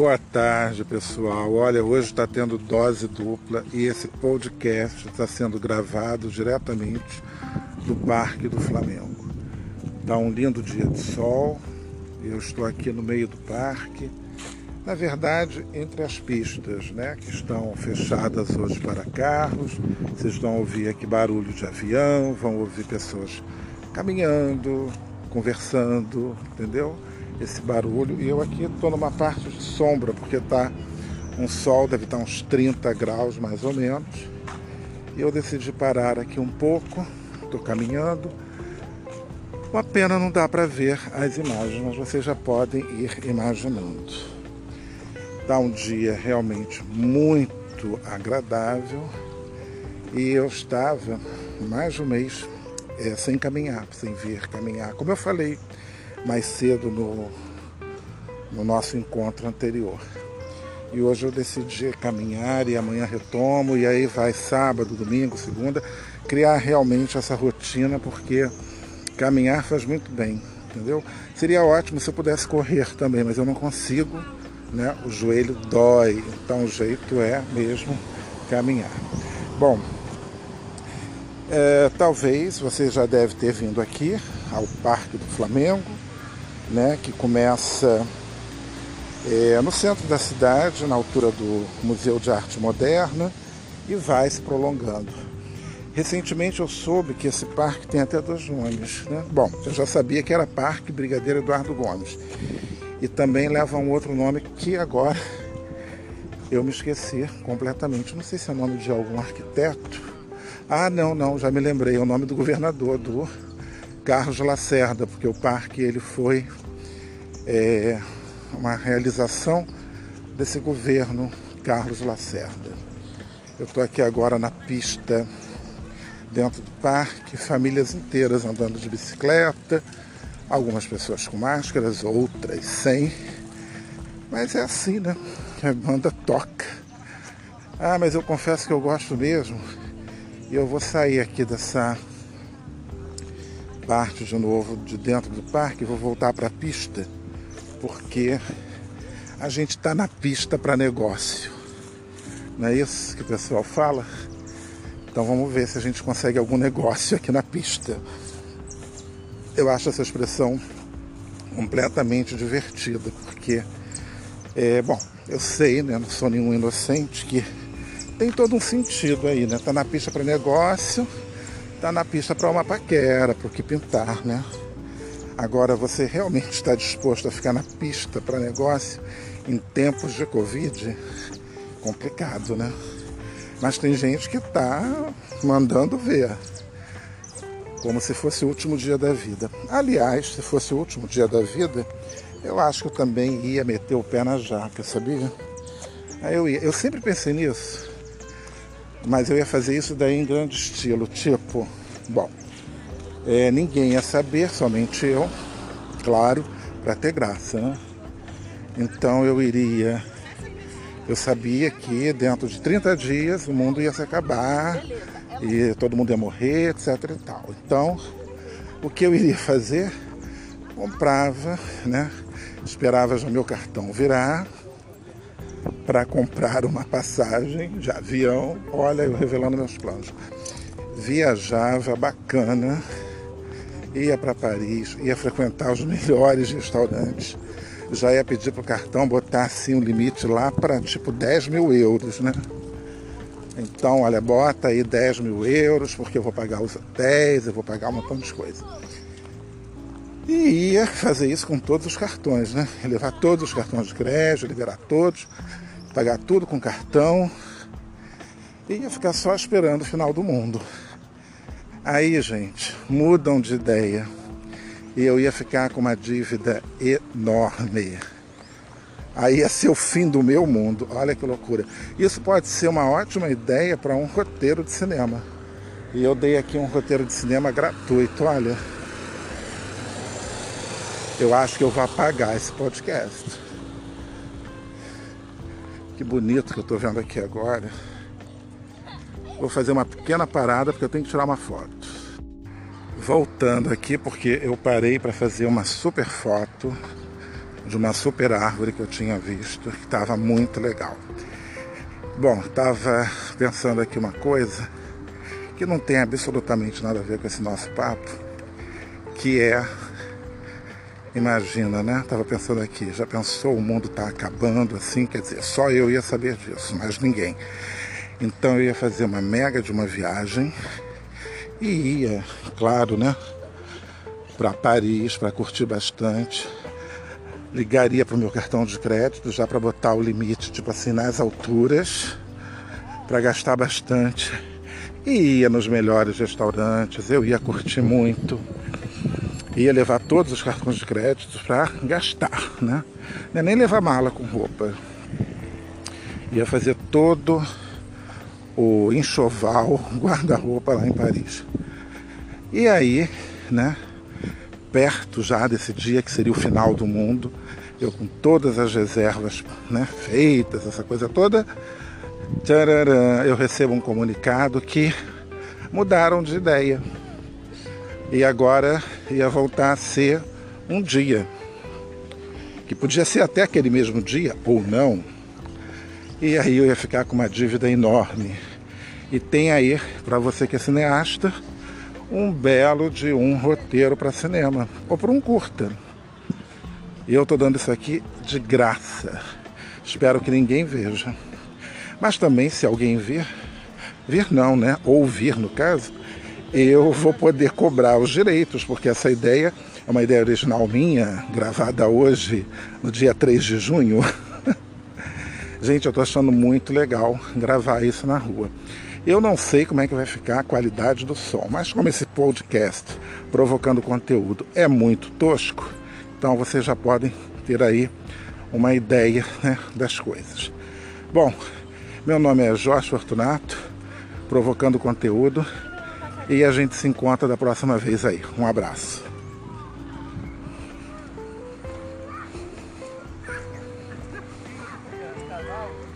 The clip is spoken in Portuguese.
Boa tarde, pessoal. Olha, hoje está tendo dose dupla e esse podcast está sendo gravado diretamente do Parque do Flamengo. Está um lindo dia de sol. Eu estou aqui no meio do parque. Na verdade, entre as pistas, né, que estão fechadas hoje para carros. Vocês vão ouvir aqui barulho de avião, vão ouvir pessoas caminhando, conversando, entendeu? Esse barulho. E eu aqui estou numa parte de sombra, porque está um sol, deve estar uns 30 graus mais ou menos. E eu decidi parar aqui um pouco, estou caminhando. Uma pena não dá para ver as imagens, mas vocês já podem ir imaginando. Está um dia realmente muito agradável e eu estava mais de um mês é, sem caminhar, sem vir caminhar. Como eu falei mais cedo no, no nosso encontro anterior. E hoje eu decidi caminhar e amanhã retomo, e aí vai sábado, domingo, segunda, criar realmente essa rotina, porque caminhar faz muito bem, entendeu? Seria ótimo se eu pudesse correr também, mas eu não consigo, né? O joelho dói, então o jeito é mesmo caminhar. Bom, é, talvez você já deve ter vindo aqui ao Parque do Flamengo, né, que começa é, no centro da cidade, na altura do Museu de Arte Moderna, e vai se prolongando. Recentemente eu soube que esse parque tem até dois nomes. Né? Bom, eu já sabia que era Parque Brigadeiro Eduardo Gomes. E também leva um outro nome que agora eu me esqueci completamente. Não sei se é nome de algum arquiteto. Ah, não, não, já me lembrei. É o nome do governador, do Carlos Lacerda, porque o parque ele foi é, uma realização desse governo Carlos Lacerda. Eu estou aqui agora na pista dentro do parque, famílias inteiras andando de bicicleta, algumas pessoas com máscaras, outras sem. Mas é assim, né? A banda toca. Ah, mas eu confesso que eu gosto mesmo. E eu vou sair aqui dessa parte de novo de dentro do parque, vou voltar para a pista, porque a gente está na pista para negócio. Não é isso que o pessoal fala? Então vamos ver se a gente consegue algum negócio aqui na pista. Eu acho essa expressão completamente divertida, porque, é, bom, eu sei, né, não sou nenhum inocente, que tem todo um sentido aí, né? Tá na pista para negócio, tá na pista para uma paquera, para o que pintar, né? Agora, você realmente está disposto a ficar na pista para negócio em tempos de Covid? Complicado, né? Mas tem gente que está mandando ver, como se fosse o último dia da vida. Aliás, se fosse o último dia da vida, eu acho que eu também ia meter o pé na jaca, sabia? Aí eu, ia. eu sempre pensei nisso. Mas eu ia fazer isso daí em grande estilo, tipo, bom, é, ninguém ia saber, somente eu, claro, para ter graça, né? Então eu iria, eu sabia que dentro de 30 dias o mundo ia se acabar e todo mundo ia morrer, etc e tal. Então, o que eu iria fazer? Comprava, né? Esperava já meu cartão virar, para comprar uma passagem de avião. Olha, eu revelando meus planos. Viajava bacana, ia para Paris, ia frequentar os melhores restaurantes. Já ia pedir para o cartão botar assim um limite lá para tipo 10 mil euros, né? Então, olha, bota aí 10 mil euros, porque eu vou pagar os hotéis, eu vou pagar um montão de coisa. E ia fazer isso com todos os cartões, né? Levar todos os cartões de crédito, liberar todos, pagar tudo com cartão e ia ficar só esperando o final do mundo. Aí, gente, mudam de ideia e eu ia ficar com uma dívida enorme. Aí ia ser o fim do meu mundo. Olha que loucura. Isso pode ser uma ótima ideia para um roteiro de cinema. E eu dei aqui um roteiro de cinema gratuito. Olha, eu acho que eu vou apagar esse podcast. Que bonito que eu estou vendo aqui agora. Vou fazer uma pequena parada porque eu tenho que tirar uma foto. Voltando aqui porque eu parei para fazer uma super foto de uma super árvore que eu tinha visto, que estava muito legal. Bom, estava pensando aqui uma coisa que não tem absolutamente nada a ver com esse nosso papo, que é Imagina, né? Tava pensando aqui, já pensou o mundo tá acabando assim? Quer dizer, só eu ia saber disso, mas ninguém. Então eu ia fazer uma mega de uma viagem e ia, claro, né? Para Paris, para curtir bastante. Ligaria para o meu cartão de crédito já para botar o limite, tipo assim, nas alturas, para gastar bastante. E ia nos melhores restaurantes, eu ia curtir muito ia levar todos os cartões de crédito para gastar, né? Nem levar mala com roupa. Ia fazer todo o enxoval, guarda-roupa lá em Paris. E aí, né, perto já desse dia que seria o final do mundo, eu com todas as reservas né, feitas, essa coisa toda, tchararã, eu recebo um comunicado que mudaram de ideia e agora ia voltar a ser um dia, que podia ser até aquele mesmo dia ou não. E aí eu ia ficar com uma dívida enorme. E tem aí, para você que é cineasta, um belo de um roteiro para cinema, ou para um curta. E eu estou dando isso aqui de graça. Espero que ninguém veja. Mas também, se alguém ver, ver não, né? Ouvir no caso, eu vou poder cobrar os direitos, porque essa ideia é uma ideia original minha, gravada hoje, no dia 3 de junho. Gente, eu estou achando muito legal gravar isso na rua. Eu não sei como é que vai ficar a qualidade do som, mas como esse podcast provocando conteúdo é muito tosco, então vocês já podem ter aí uma ideia né, das coisas. Bom, meu nome é Jorge Fortunato, provocando conteúdo e a gente se encontra da próxima vez aí. Um abraço. Wow.